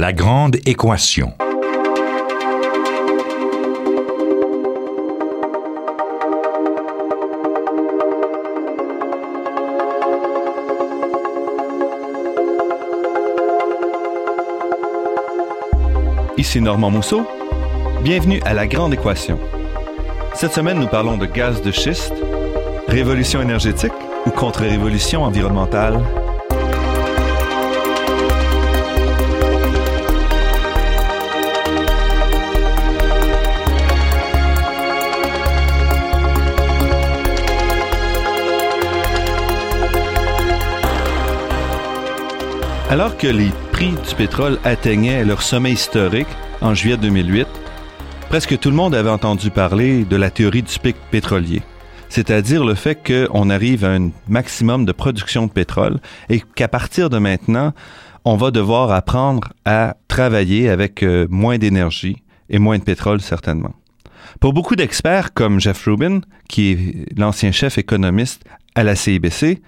La grande équation. Ici Normand Mousseau. Bienvenue à La Grande Équation. Cette semaine, nous parlons de gaz de schiste, révolution énergétique ou contre-révolution environnementale. Alors que les prix du pétrole atteignaient leur sommet historique en juillet 2008, presque tout le monde avait entendu parler de la théorie du pic pétrolier, c'est-à-dire le fait qu'on arrive à un maximum de production de pétrole et qu'à partir de maintenant, on va devoir apprendre à travailler avec euh, moins d'énergie et moins de pétrole certainement. Pour beaucoup d'experts comme Jeff Rubin, qui est l'ancien chef économiste à la CIBC,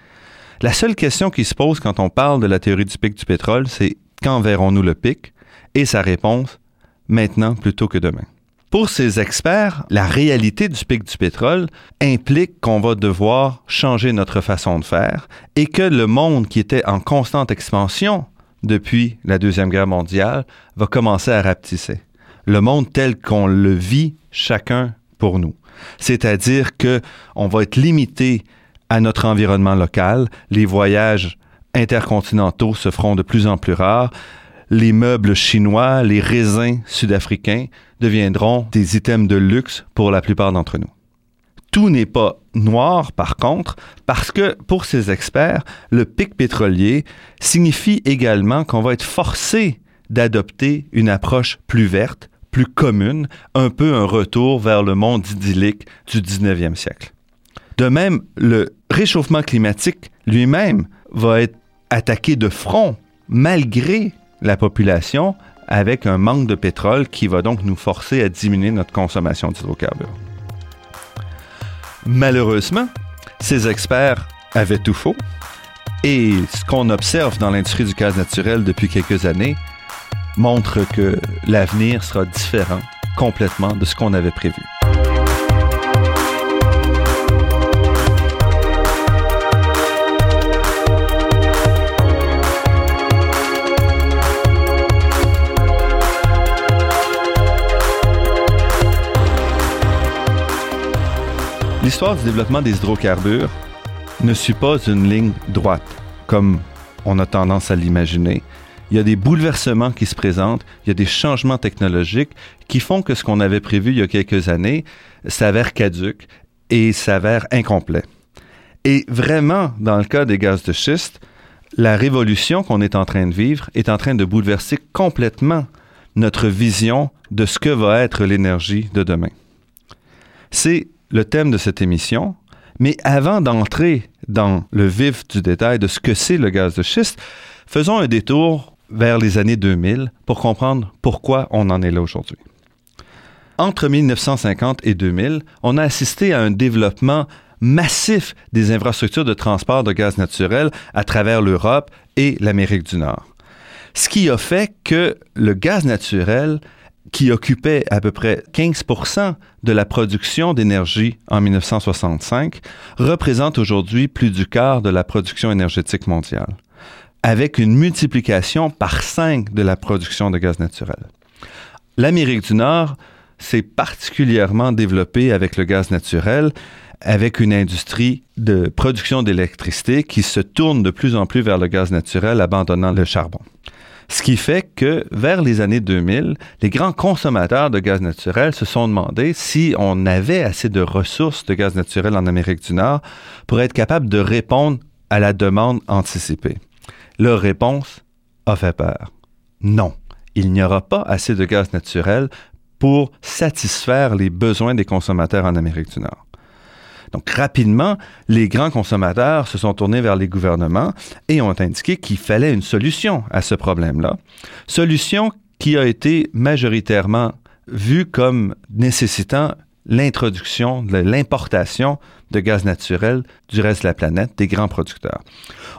la seule question qui se pose quand on parle de la théorie du pic du pétrole, c'est quand verrons-nous le pic? Et sa réponse, maintenant plutôt que demain. Pour ces experts, la réalité du pic du pétrole implique qu'on va devoir changer notre façon de faire et que le monde qui était en constante expansion depuis la Deuxième Guerre mondiale va commencer à rapetisser. Le monde tel qu'on le vit chacun pour nous. C'est-à-dire que on va être limité à notre environnement local. Les voyages intercontinentaux se feront de plus en plus rares. Les meubles chinois, les raisins sud-africains deviendront des items de luxe pour la plupart d'entre nous. Tout n'est pas noir, par contre, parce que pour ces experts, le pic pétrolier signifie également qu'on va être forcé d'adopter une approche plus verte, plus commune, un peu un retour vers le monde idyllique du 19e siècle. De même, le réchauffement climatique lui-même va être attaqué de front malgré la population avec un manque de pétrole qui va donc nous forcer à diminuer notre consommation d'hydrocarbures. Malheureusement, ces experts avaient tout faux et ce qu'on observe dans l'industrie du gaz naturel depuis quelques années montre que l'avenir sera différent complètement de ce qu'on avait prévu. L'histoire du développement des hydrocarbures ne suit pas une ligne droite, comme on a tendance à l'imaginer. Il y a des bouleversements qui se présentent, il y a des changements technologiques qui font que ce qu'on avait prévu il y a quelques années s'avère caduque et s'avère incomplet. Et vraiment, dans le cas des gaz de schiste, la révolution qu'on est en train de vivre est en train de bouleverser complètement notre vision de ce que va être l'énergie de demain. C'est le thème de cette émission. Mais avant d'entrer dans le vif du détail de ce que c'est le gaz de schiste, faisons un détour vers les années 2000 pour comprendre pourquoi on en est là aujourd'hui. Entre 1950 et 2000, on a assisté à un développement massif des infrastructures de transport de gaz naturel à travers l'Europe et l'Amérique du Nord. Ce qui a fait que le gaz naturel qui occupait à peu près 15 de la production d'énergie en 1965, représente aujourd'hui plus du quart de la production énergétique mondiale, avec une multiplication par 5 de la production de gaz naturel. L'Amérique du Nord s'est particulièrement développée avec le gaz naturel, avec une industrie de production d'électricité qui se tourne de plus en plus vers le gaz naturel, abandonnant le charbon. Ce qui fait que vers les années 2000, les grands consommateurs de gaz naturel se sont demandé si on avait assez de ressources de gaz naturel en Amérique du Nord pour être capable de répondre à la demande anticipée. Leur réponse a fait peur. Non, il n'y aura pas assez de gaz naturel pour satisfaire les besoins des consommateurs en Amérique du Nord. Donc rapidement, les grands consommateurs se sont tournés vers les gouvernements et ont indiqué qu'il fallait une solution à ce problème-là. Solution qui a été majoritairement vue comme nécessitant l'introduction, l'importation de gaz naturel du reste de la planète, des grands producteurs.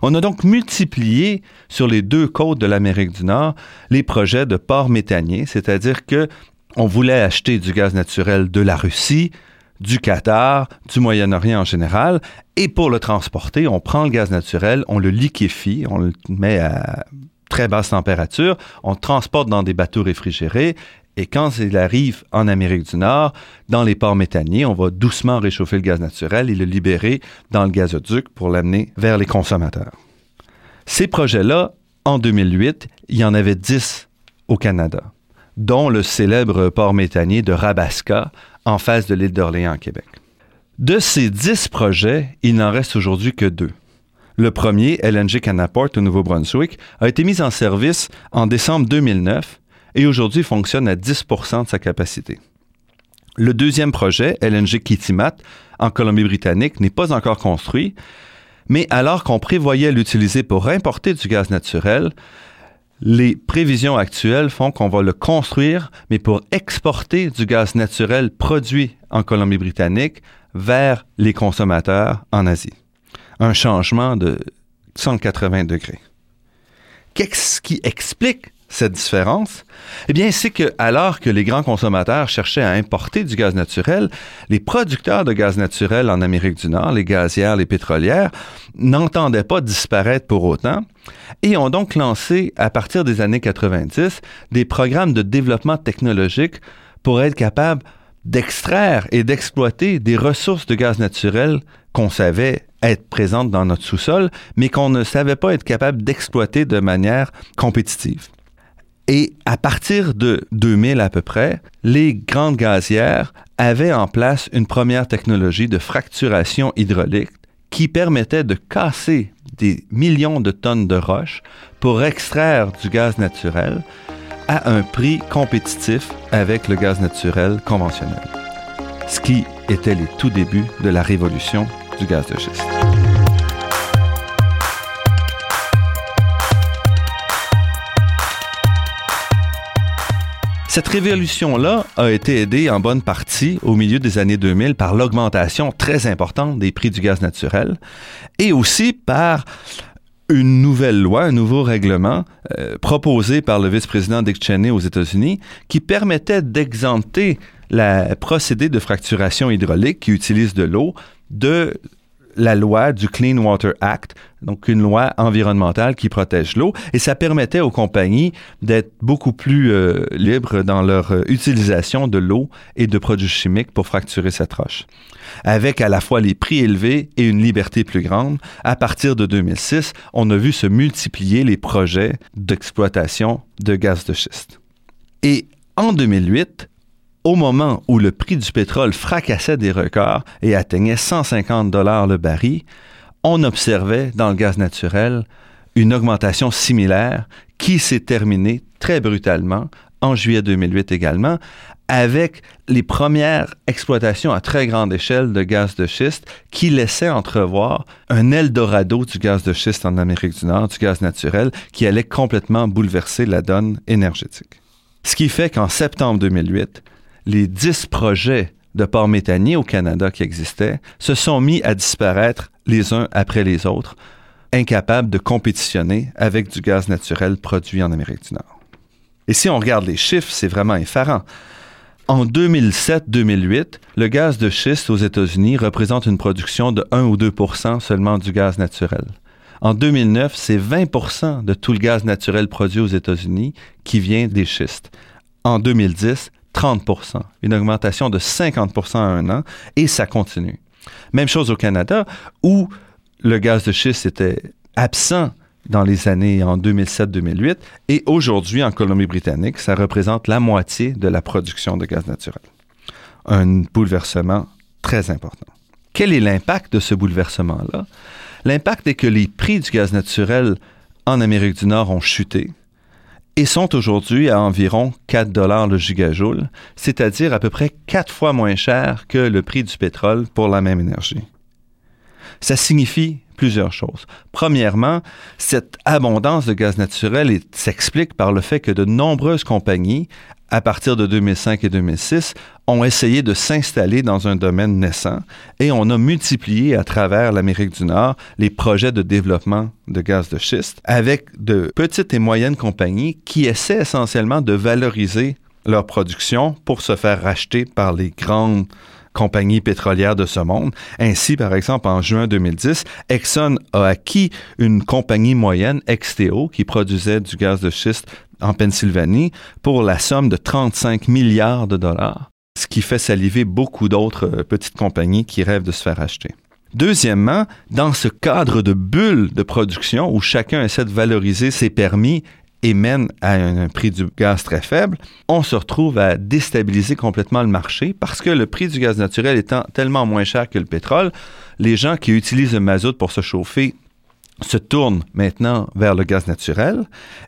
On a donc multiplié sur les deux côtes de l'Amérique du Nord les projets de ports méthaniers, c'est-à-dire que on voulait acheter du gaz naturel de la Russie, du Qatar, du Moyen-Orient en général, et pour le transporter, on prend le gaz naturel, on le liquéfie, on le met à très basse température, on le transporte dans des bateaux réfrigérés et quand il arrive en Amérique du Nord, dans les ports méthaniers, on va doucement réchauffer le gaz naturel et le libérer dans le gazoduc pour l'amener vers les consommateurs. Ces projets-là, en 2008, il y en avait 10 au Canada, dont le célèbre port méthanier de Rabaska, en face de l'île d'Orléans, Québec. De ces 10 projets, il n'en reste aujourd'hui que deux. Le premier, LNG Canaport au Nouveau-Brunswick, a été mis en service en décembre 2009 et aujourd'hui fonctionne à 10% de sa capacité. Le deuxième projet, LNG Kitimat, en Colombie-Britannique, n'est pas encore construit, mais alors qu'on prévoyait l'utiliser pour importer du gaz naturel, les prévisions actuelles font qu'on va le construire, mais pour exporter du gaz naturel produit en Colombie-Britannique vers les consommateurs en Asie. Un changement de 180 degrés. Qu'est-ce qui explique cette différence? Eh bien, c'est que alors que les grands consommateurs cherchaient à importer du gaz naturel, les producteurs de gaz naturel en Amérique du Nord, les gazières, les pétrolières, n'entendaient pas disparaître pour autant et ont donc lancé, à partir des années 90, des programmes de développement technologique pour être capables d'extraire et d'exploiter des ressources de gaz naturel qu'on savait être présentes dans notre sous-sol, mais qu'on ne savait pas être capable d'exploiter de manière compétitive. Et à partir de 2000 à peu près, les grandes gazières avaient en place une première technologie de fracturation hydraulique qui permettait de casser des millions de tonnes de roches pour extraire du gaz naturel à un prix compétitif avec le gaz naturel conventionnel. Ce qui était les tout débuts de la révolution du gaz de schiste. Cette révolution-là a été aidée en bonne partie au milieu des années 2000 par l'augmentation très importante des prix du gaz naturel et aussi par une nouvelle loi, un nouveau règlement euh, proposé par le vice-président Dick Cheney aux États-Unis qui permettait d'exempter la procédé de fracturation hydraulique qui utilise de l'eau de la loi du Clean Water Act, donc une loi environnementale qui protège l'eau, et ça permettait aux compagnies d'être beaucoup plus euh, libres dans leur euh, utilisation de l'eau et de produits chimiques pour fracturer cette roche. Avec à la fois les prix élevés et une liberté plus grande, à partir de 2006, on a vu se multiplier les projets d'exploitation de gaz de schiste. Et en 2008, au moment où le prix du pétrole fracassait des records et atteignait 150 dollars le baril, on observait dans le gaz naturel une augmentation similaire qui s'est terminée très brutalement en juillet 2008 également, avec les premières exploitations à très grande échelle de gaz de schiste qui laissaient entrevoir un Eldorado du gaz de schiste en Amérique du Nord, du gaz naturel, qui allait complètement bouleverser la donne énergétique. Ce qui fait qu'en septembre 2008, les dix projets de ports méthaniers au Canada qui existaient se sont mis à disparaître les uns après les autres, incapables de compétitionner avec du gaz naturel produit en Amérique du Nord. Et si on regarde les chiffres, c'est vraiment effarant. En 2007-2008, le gaz de schiste aux États-Unis représente une production de 1 ou 2% seulement du gaz naturel. En 2009, c'est 20% de tout le gaz naturel produit aux États-Unis qui vient des schistes. En 2010, 30% une augmentation de 50% en un an, et ça continue. Même chose au Canada, où le gaz de schiste était absent dans les années en 2007-2008, et aujourd'hui en Colombie-Britannique, ça représente la moitié de la production de gaz naturel. Un bouleversement très important. Quel est l'impact de ce bouleversement-là? L'impact est que les prix du gaz naturel en Amérique du Nord ont chuté, et sont aujourd'hui à environ 4 dollars le gigajoule, c'est-à-dire à peu près 4 fois moins cher que le prix du pétrole pour la même énergie. Ça signifie plusieurs choses. Premièrement, cette abondance de gaz naturel s'explique par le fait que de nombreuses compagnies, à partir de 2005 et 2006, ont essayé de s'installer dans un domaine naissant et on a multiplié à travers l'Amérique du Nord les projets de développement de gaz de schiste avec de petites et moyennes compagnies qui essaient essentiellement de valoriser leur production pour se faire racheter par les grandes compagnies pétrolières de ce monde. Ainsi, par exemple, en juin 2010, Exxon a acquis une compagnie moyenne, XTO, qui produisait du gaz de schiste en Pennsylvanie pour la somme de 35 milliards de dollars, ce qui fait saliver beaucoup d'autres euh, petites compagnies qui rêvent de se faire acheter. Deuxièmement, dans ce cadre de bulle de production où chacun essaie de valoriser ses permis et mène à un, prix du gaz très faible, on se retrouve à déstabiliser complètement le marché parce que le prix du gaz naturel étant tellement moins cher que le pétrole, les gens qui utilisent le mazout pour se chauffer se tournent maintenant vers le gaz naturel.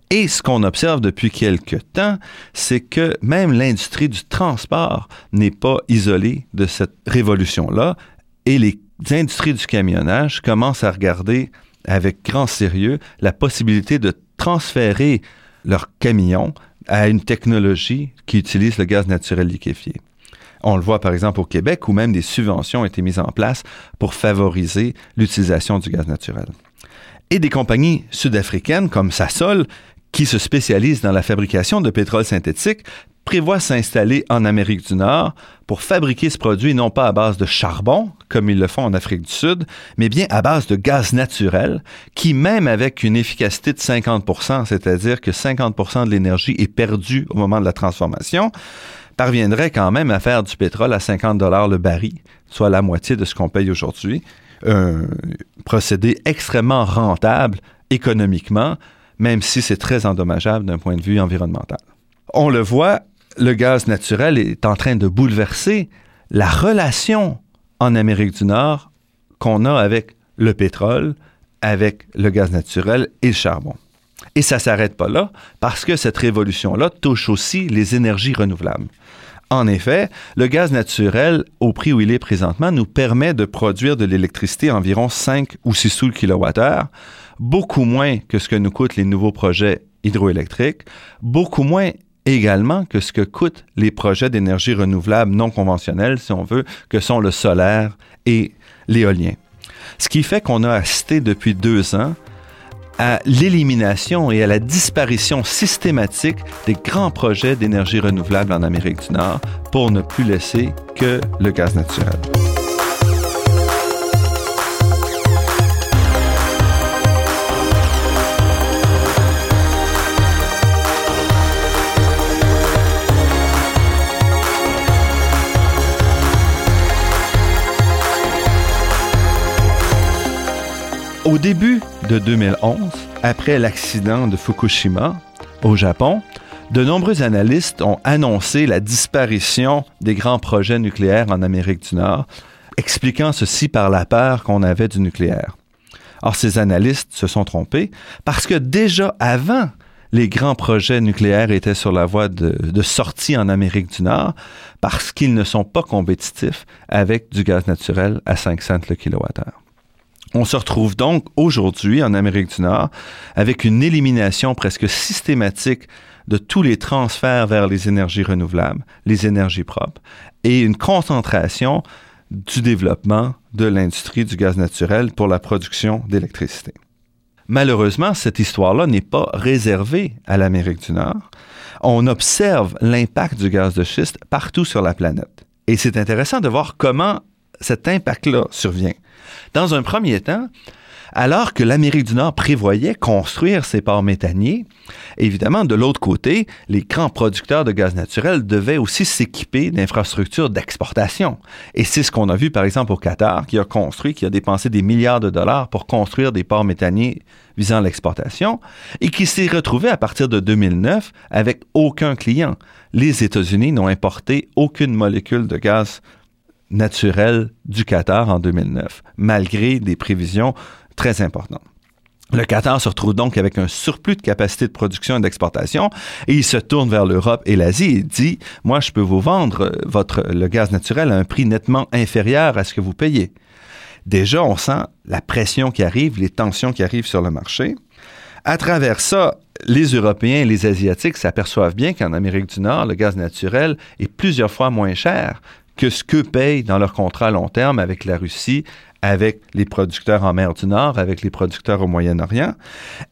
Et ce qu'on observe depuis quelque temps, c'est que même l'industrie du transport n'est pas isolée de cette révolution-là. Et les industries du camionnage commencent à regarder avec grand sérieux la possibilité de transférer leurs camions à une technologie qui utilise le gaz naturel liquéfié. On le voit par exemple au Québec où même des subventions ont été mises en place pour favoriser l'utilisation du gaz naturel. Et des compagnies sud-africaines comme Sasol, qui se spécialisent dans la fabrication de pétrole synthétique, prévoit s'installer en Amérique du Nord pour fabriquer ce produit non pas à base de charbon, comme ils le font en Afrique du Sud, mais bien à base de gaz naturel, qui même avec une efficacité de 50% c'est-à-dire que 50% de l'énergie est perdue au moment de la transformation, parviendrait quand même à faire du pétrole à 50 dollars le baril, soit la moitié de ce qu'on paye aujourd'hui. Un procédé extrêmement rentable économiquement, même si c'est très endommageable d'un point de vue environnemental. On le voit le gaz naturel est en train de bouleverser la relation en Amérique du Nord qu'on a avec le pétrole, avec le gaz naturel et le charbon. Et ça ne s'arrête pas là, parce que cette révolution-là touche aussi les énergies renouvelables. En effet, le gaz naturel, au prix où il est présentement, nous permet de produire de l'électricité environ 5 ou 6 sous le kilowattheure, beaucoup moins que ce que nous coûtent les nouveaux projets hydroélectriques, beaucoup moins également que ce que coûtent les projets d'énergie renouvelable non conventionnels, si on veut, que sont le solaire et l'éolien. Ce qui fait qu'on a assisté depuis deux ans à l'élimination et à la disparition systématique des grands projets d'énergie renouvelable en Amérique du Nord pour ne plus laisser que le gaz naturel. Au début de 2011, après l'accident de Fukushima au Japon, de nombreux analystes ont annoncé la disparition des grands projets nucléaires en Amérique du Nord, expliquant ceci par la peur qu'on avait du nucléaire. Or, ces analystes se sont trompés parce que déjà avant, les grands projets nucléaires étaient sur la voie de, sortie en Amérique du Nord parce qu'ils ne sont pas compétitifs avec du gaz naturel à 5 cents le kilowattheure. On se retrouve donc aujourd'hui en Amérique du Nord avec une élimination presque systématique de tous les transferts vers les énergies renouvelables, les énergies propres, et une concentration du développement de l'industrie du gaz naturel pour la production d'électricité. Malheureusement, cette histoire-là n'est pas réservée à l'Amérique du Nord. On observe l'impact du gaz de schiste partout sur la planète. Et c'est intéressant de voir comment cet impact-là survient. Dans un premier temps, alors que l'Amérique du Nord prévoyait construire ses ports méthaniers, évidemment, de l'autre côté, les grands producteurs de gaz naturel devaient aussi s'équiper d'infrastructures d'exportation. Et c'est ce qu'on a vu, par exemple, au Qatar, qui a construit, qui a dépensé des milliards de dollars pour construire des ports méthaniers visant l'exportation, et qui s'est retrouvé à partir de 2009 avec aucun client. Les États-Unis n'ont importé aucune molécule de gaz naturel du Qatar en 2009, malgré des prévisions très importantes. Le Qatar se retrouve donc avec un surplus de capacité de production et d'exportation et il se tourne vers l'Europe et l'Asie et dit Moi, je peux vous vendre votre, le gaz naturel à un prix nettement inférieur à ce que vous payez. Déjà, on sent la pression qui arrive, les tensions qui arrivent sur le marché. À travers ça, les Européens et les Asiatiques s'aperçoivent bien qu'en Amérique du Nord, le gaz naturel est plusieurs fois moins cher que ce que payent dans leur contrat à long terme avec la Russie, avec les producteurs en mer du Nord, avec les producteurs au Moyen-Orient.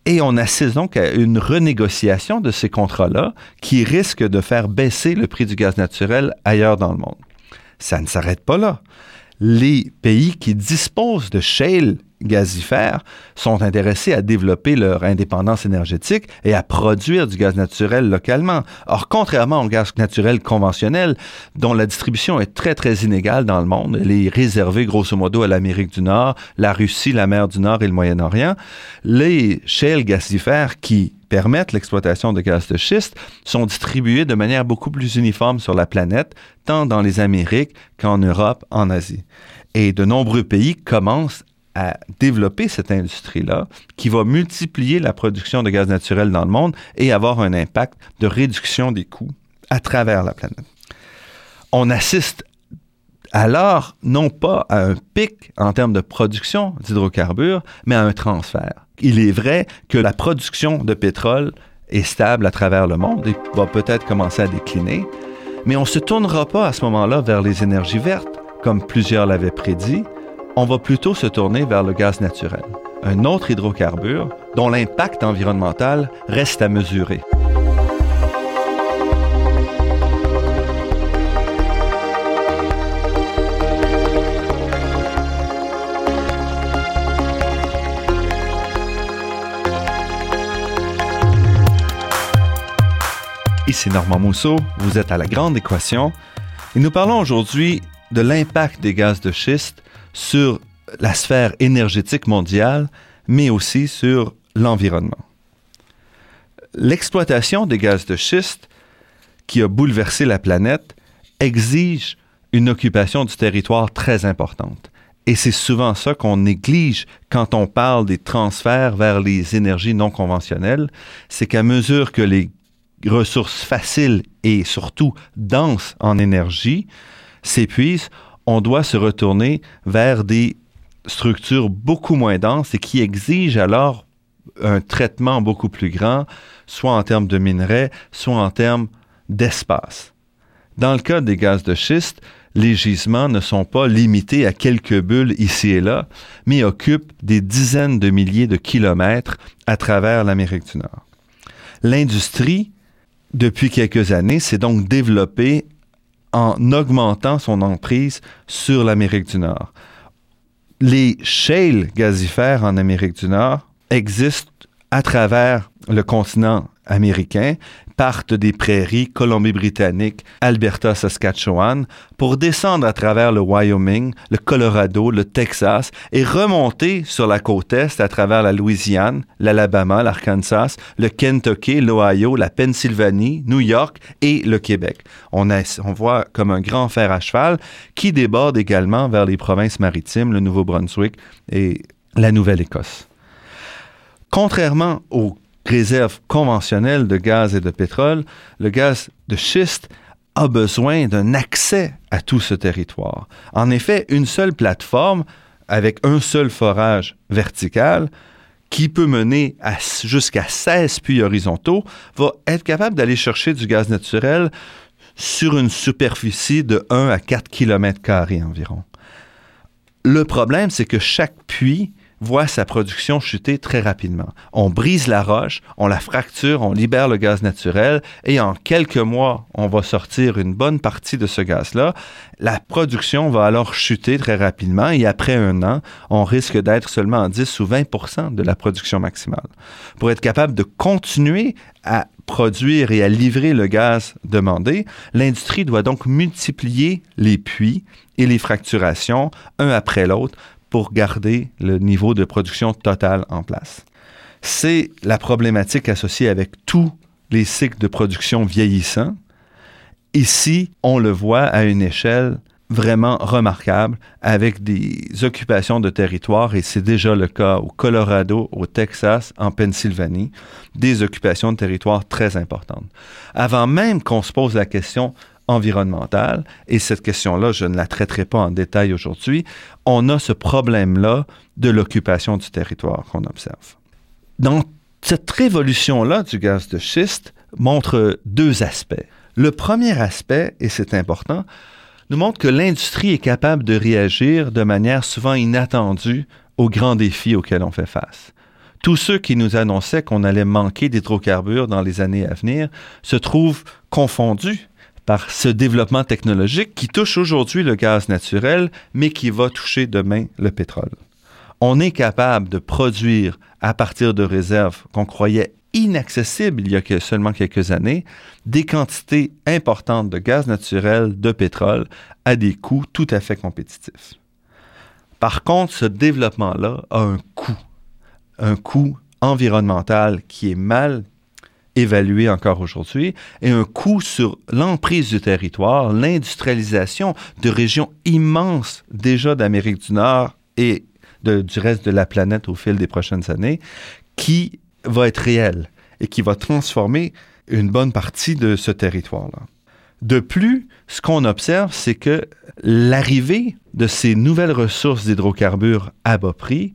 Et on assiste donc à une renégociation de ces contrats-là qui risque de faire baisser le prix du gaz naturel ailleurs dans le monde. Ça ne s'arrête pas là. Les pays qui disposent de shale gazifères sont intéressés à développer leur indépendance énergétique et à produire du gaz naturel localement. Or, contrairement au gaz naturel conventionnel, dont la distribution est très, très inégale dans le monde, elle est réservée grosso modo à l'Amérique du Nord, la Russie, la mer du Nord et le Moyen-Orient, les shale gazifères qui permettent l'exploitation de gaz de schiste sont distribués de manière beaucoup plus uniforme sur la planète, tant dans les Amériques qu'en Europe, en Asie. Et de nombreux pays commencent à développer cette industrie-là qui va multiplier la production de gaz naturel dans le monde et avoir un impact de réduction des coûts à travers la planète. On assiste alors non pas à un pic en termes de production d'hydrocarbures, mais à un transfert. Il est vrai que la production de pétrole est stable à travers le monde et va peut-être commencer à décliner, mais on ne se tournera pas à ce moment-là vers les énergies vertes, comme plusieurs l'avaient prédit, on va plutôt se tourner vers le gaz naturel, un autre hydrocarbure dont l'impact environnemental reste à mesurer. Ici Normand Mousseau, vous êtes à la Grande Équation et nous parlons aujourd'hui de l'impact des gaz de schiste sur la sphère énergétique mondiale, mais aussi sur l'environnement. L'exploitation des gaz de schiste qui a bouleversé la planète exige une occupation du territoire très importante. Et c'est souvent ça qu'on néglige quand on parle des transferts vers les énergies non conventionnelles, c'est qu'à mesure que les ressources faciles et surtout denses en énergie s'épuisent, on doit se retourner vers des structures beaucoup moins denses et qui exigent alors un traitement beaucoup plus grand, soit en termes de minerais, soit en termes d'espace. Dans le cas des gaz de schiste, les gisements ne sont pas limités à quelques bulles ici et là, mais occupent des dizaines de milliers de kilomètres à travers l'Amérique du Nord. L'industrie, depuis quelques années, s'est donc développée en augmentant son emprise sur l'Amérique du Nord. Les shales gazifères en Amérique du Nord existent à travers le continent américain partent des prairies Colombie-Britannique, Alberta, Saskatchewan, pour descendre à travers le Wyoming, le Colorado, le Texas et remonter sur la côte est à travers la Louisiane, l'Alabama, l'Arkansas, le Kentucky, l'Ohio, la Pennsylvanie, New York et le Québec. On, on voit comme un grand fer à cheval qui déborde également vers les provinces maritimes, le Nouveau-Brunswick et la Nouvelle-Écosse. Contrairement aux réserve conventionnelle de gaz et de pétrole, le gaz de schiste a besoin d'un accès à tout ce territoire. En effet, une seule plateforme avec un seul forage vertical qui peut mener jusqu'à 16 puits horizontaux va être capable d'aller chercher du gaz naturel sur une superficie de 1 à 4 km environ. Le problème, c'est que chaque puits voit sa production chuter très rapidement. On brise la roche, on la fracture, on libère le gaz naturel et en quelques mois, on va sortir une bonne partie de ce gaz-là. La production va alors chuter très rapidement et après un an, on risque d'être seulement à 10 ou 20% de la production maximale. Pour être capable de continuer à produire et à livrer le gaz demandé, l'industrie doit donc multiplier les puits et les fracturations un après l'autre pour garder le niveau de production totale en place. C'est la problématique associée avec tous les cycles de production vieillissants. Ici, on le voit à une échelle vraiment remarquable avec des occupations de territoire, et c'est déjà le cas au Colorado, au Texas, en Pennsylvanie, des occupations de territoire très importantes. Avant même qu'on se pose la question environnementale, et cette question-là, je ne la traiterai pas en détail aujourd'hui, on a ce problème-là de l'occupation du territoire qu'on observe. Dans cette révolution-là du gaz de schiste montre deux aspects. Le premier aspect, et c'est important, nous montre que l'industrie est capable de réagir de manière souvent inattendue aux grands défis auxquels on fait face. Tous ceux qui nous annonçaient qu'on allait manquer d'hydrocarbures dans les années à venir se trouvent confondus par ce développement technologique qui touche aujourd'hui le gaz naturel, mais qui va toucher demain le pétrole. On est capable de produire à partir de réserves qu'on croyait inaccessibles il y a seulement quelques années, des quantités importantes de gaz naturel, de pétrole, à des coûts tout à fait compétitifs. Par contre, ce développement-là a un coût, un coût environnemental qui est mal évalué encore aujourd'hui, et un coût sur l'emprise du territoire, l'industrialisation de régions immenses déjà d'Amérique du Nord et du reste de la planète au fil des prochaines années, qui va être réel et qui va transformer une bonne partie de ce territoire-là. De plus, ce qu'on observe, c'est que l'arrivée de ces nouvelles ressources d'hydrocarbures à bas prix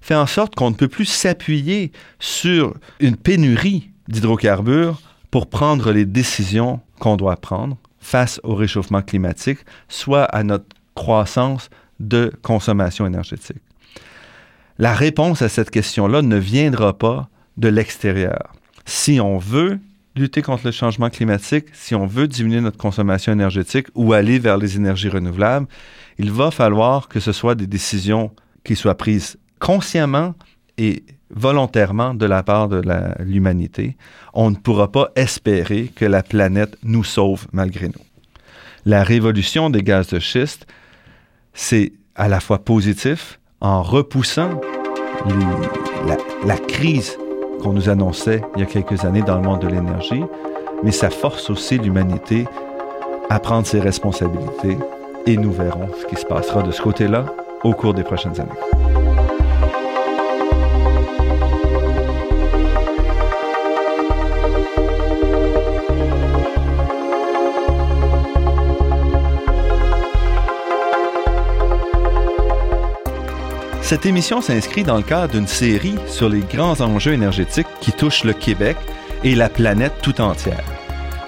fait en sorte qu'on ne peut plus s'appuyer sur une pénurie d'hydrocarbures pour prendre les décisions qu'on doit prendre face au réchauffement climatique, soit à notre croissance de consommation énergétique. La réponse à cette question-là ne viendra pas de l'extérieur. Si on veut lutter contre le changement climatique, si on veut diminuer notre consommation énergétique ou aller vers les énergies renouvelables, il va falloir que ce soit des décisions qui soient prises consciemment et volontairement de la part de l'humanité. On ne pourra pas espérer que la planète nous sauve malgré nous. La révolution des gaz de schiste, c'est à la fois positif en repoussant la, crise qu'on nous annonçait il y a quelques années dans le monde de l'énergie, mais ça force aussi l'humanité à prendre ses responsabilités et nous verrons ce qui se passera de ce côté-là au cours des prochaines années. Cette émission s'inscrit dans le cadre d'une série sur les grands enjeux énergétiques qui touchent le Québec et la planète tout entière.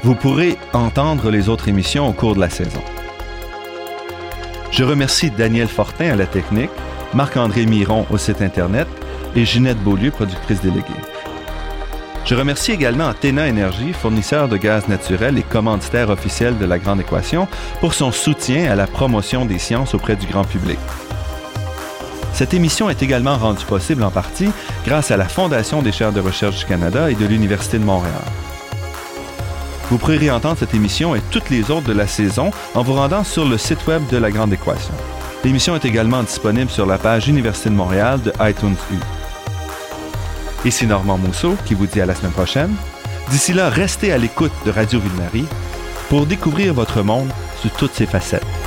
Vous pourrez entendre les autres émissions au cours de la saison. Je remercie Daniel Fortin à la technique, Marc-André Miron au site Internet et Ginette Beaulieu, productrice déléguée. Je remercie également Athéna Énergie, fournisseur de gaz naturel et commanditaire officiel de la Grande Équation, pour son soutien à la promotion des sciences auprès du grand public. Cette émission est également rendue possible en partie grâce à la Fondation des chaires de recherche du Canada et de l'Université de Montréal. Vous pourrez réentendre cette émission et toutes les autres de la saison en vous rendant sur le site web de La Grande Équation. L'émission est également disponible sur la page Université de Montréal de iTunes U. Ici Normand Mousseau qui vous dit à la semaine prochaine. D'ici là, restez à l'écoute de Radio Ville-Marie pour découvrir votre monde sous toutes ses facettes.